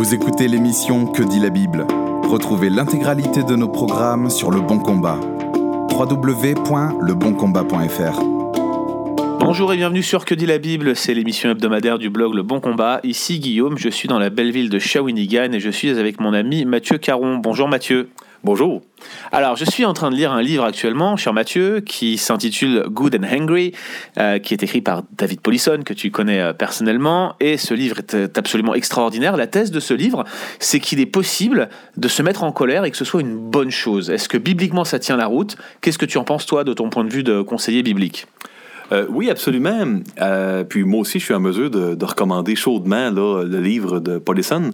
Vous écoutez l'émission Que dit la Bible Retrouvez l'intégralité de nos programmes sur Le Bon Combat. www.leboncombat.fr Bonjour et bienvenue sur Que dit la Bible, c'est l'émission hebdomadaire du blog Le Bon Combat. Ici Guillaume, je suis dans la belle ville de Shawinigan et je suis avec mon ami Mathieu Caron. Bonjour Mathieu. Bonjour. Alors, je suis en train de lire un livre actuellement, cher Mathieu, qui s'intitule Good and Hungry, euh, qui est écrit par David Polisson, que tu connais euh, personnellement. Et ce livre est euh, absolument extraordinaire. La thèse de ce livre, c'est qu'il est possible de se mettre en colère et que ce soit une bonne chose. Est-ce que bibliquement ça tient la route? Qu'est-ce que tu en penses, toi, de ton point de vue de conseiller biblique? Oui, absolument. puis moi aussi, je suis en mesure de, de recommander chaudement le livre de Polisson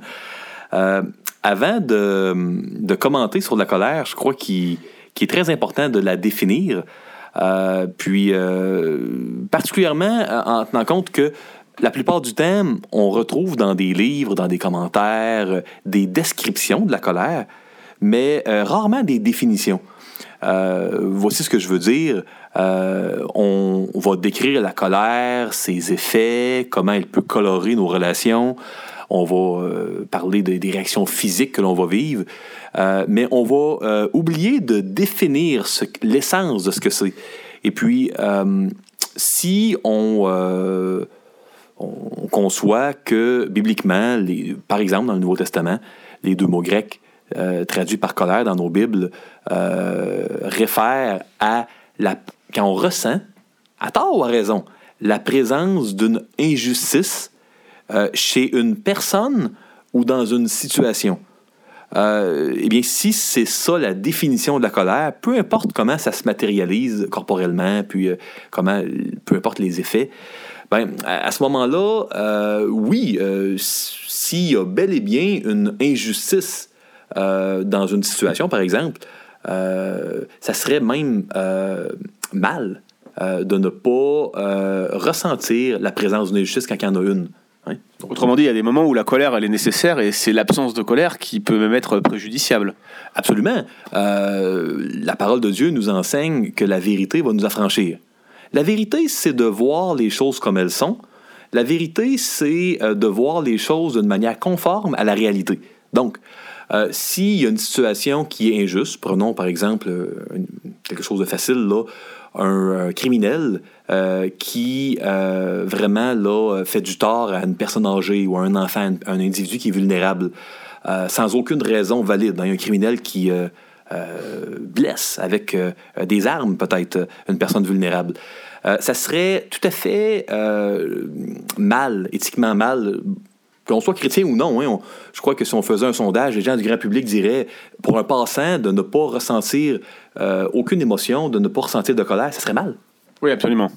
avant de, commenter sur la colère, je crois qu'il est très important de la définir. Euh, puis, euh, particulièrement en tenant compte que la plupart du temps, on retrouve dans des livres, dans des commentaires, des descriptions de la colère, mais euh, rarement des définitions. voici ce que je veux dire. on va décrire la colère, ses effets, comment elle peut colorer nos relations on va euh, parler des réactions physiques que l'on va vivre, euh, mais on va euh, oublier de définir l'essence de ce que c'est. Et puis, si on, on, conçoit que bibliquement, par exemple dans le Nouveau Testament, les deux mots grecs traduits par colère dans nos Bibles réfèrent à la, quand on ressent, à tort ou à raison, la présence d'une injustice euh, chez une personne ou dans une situation. Euh, eh bien, si c'est ça la définition de la colère, peu importe comment ça se matérialise corporellement, puis euh, comment, peu importe les effets, ben, à, ce moment-là, oui, s'il y a bel et bien une injustice dans une situation, par exemple, ça serait même mal de ne pas ressentir la présence d'une injustice quand il y en a une. Autrement dit, il y a des moments où la colère elle est nécessaire et c'est l'absence de colère qui peut même être préjudiciable. Absolument. Euh, la parole de Dieu nous enseigne que la vérité va nous affranchir. La vérité, c'est de voir les choses comme elles sont. La vérité, c'est euh, de voir les choses d'une manière conforme à la réalité. Donc, euh, s'il y a une situation qui est injuste, prenons par exemple quelque chose de facile, là, un, criminel euh, qui euh, vraiment là, fait du tort à une personne âgée ou à un enfant, un individu qui est vulnérable, euh, sans aucune raison valide. Hein. Un criminel qui blesse avec des armes peut-être une personne vulnérable. ça serait tout à fait mal, éthiquement mal, qu'on soit chrétien ou non, hein, je crois que si on faisait un sondage, les gens du grand public diraient, pour un passant, de ne pas ressentir euh, aucune émotion, de ne pas ressentir de colère, ça serait mal. Oui, absolument.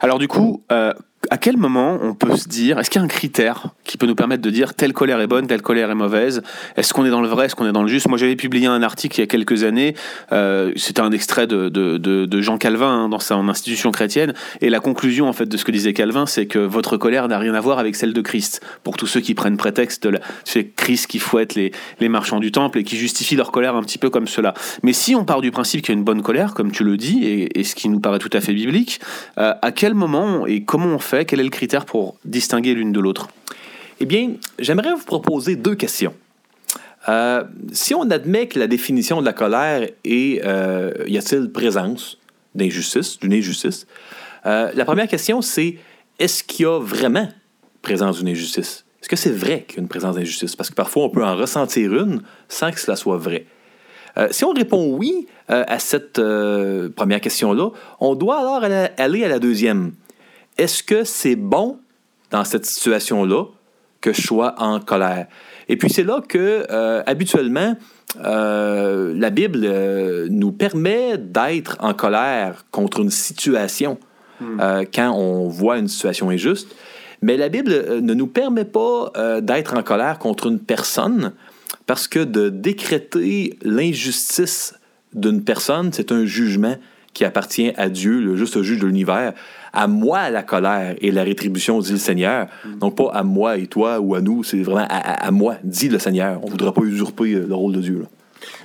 Alors du coup, euh, à quel moment on peut se dire, est-ce qu'il y a un critère qui peut nous permettre de dire telle colère est bonne, telle colère est mauvaise? Est-ce qu'on est dans le vrai, est-ce qu'on est dans le juste? Moi, j'avais publié un article il y a quelques années, euh, c'était un extrait de, de, Jean Calvin hein, dans sa institution chrétienne, et la conclusion en fait de ce que disait Calvin, c'est que votre colère n'a rien à voir avec celle de Christ. Pour tous ceux qui prennent prétexte c'est Christ qui fouette les, les marchands du temple et qui justifient leur colère un petit peu comme cela. Mais si on part du principe qu'il y a une bonne colère, comme tu le dis, et, ce qui nous paraît tout à fait biblique, euh, à quel moment et comment on fait quel est le critère pour distinguer l'une de l'autre? Eh bien, j'aimerais vous proposer deux questions. Euh, si on admet que la définition de la colère est euh, y a-t-il présence d'injustice, d'une injustice euh, La première question, c'est est-ce qu'il y a vraiment présence d'une injustice? Est-ce que c'est vrai qu'il y a une présence d'injustice? Parce que parfois, on peut en ressentir une sans que cela soit vrai. si on répond oui à cette première question-là, on doit alors aller à la deuxième. Est-ce que c'est bon dans cette situation-là que je sois en colère? Et puis c'est là que, euh, habituellement, euh, la Bible euh, nous permet d'être en colère contre une situation hmm. quand on voit une situation injuste. Mais la Bible ne nous permet pas d'être en colère contre une personne parce que de décréter l'injustice d'une personne, c'est un jugement qui appartient à Dieu, le juste juge de l'univers. À moi la colère et la rétribution, dit le Seigneur. Mm. Donc pas à moi et toi ou à nous, c'est vraiment à, moi, dit le Seigneur. On ne voudra pas usurper euh, le rôle de Dieu.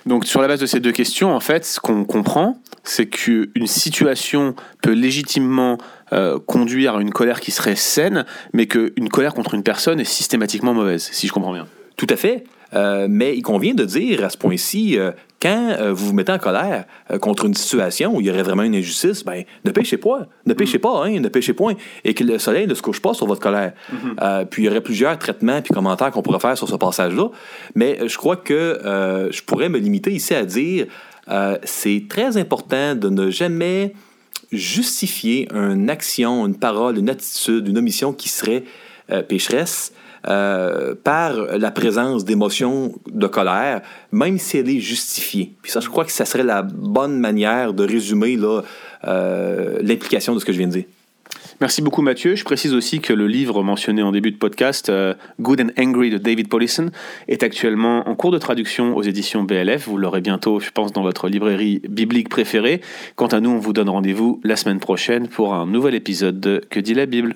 Donc sur la base de ces deux questions, en fait, ce qu'on comprend, c'est qu'une situation peut légitimement euh, conduire à une colère qui serait saine, mais qu'une colère contre une personne est systématiquement mauvaise, si je comprends bien. Tout à fait. Euh, mais il convient de dire à ce point-ci, euh, quand euh, vous vous mettez en colère contre une situation où il y aurait vraiment une injustice, ben, ne péchez pas. Ne péchez mm. pas, hein, ne péchez point. Et que le soleil ne se couche pas sur votre colère. Mm-hmm. puis il y aurait plusieurs traitements puis commentaires qu'on pourrait faire sur ce passage-là. Mais je crois que je pourrais me limiter ici à dire c'est très important de ne jamais justifier une action, une parole, une attitude, une omission qui serait pécheresse euh, par la présence d'émotions de colère, même si elle est justifiée. Puis ça, je crois que ça serait la bonne manière de résumer euh, l'implication de ce que je viens de dire. Merci beaucoup Mathieu. Je précise aussi que le livre mentionné en début de podcast, euh, Good and Angry de David Paulison, est actuellement en cours de traduction aux éditions BLF. Vous l'aurez bientôt, je pense, dans votre librairie biblique préférée. Quant à nous, on vous donne rendez-vous la semaine prochaine pour un nouvel épisode de Que dit la Bible?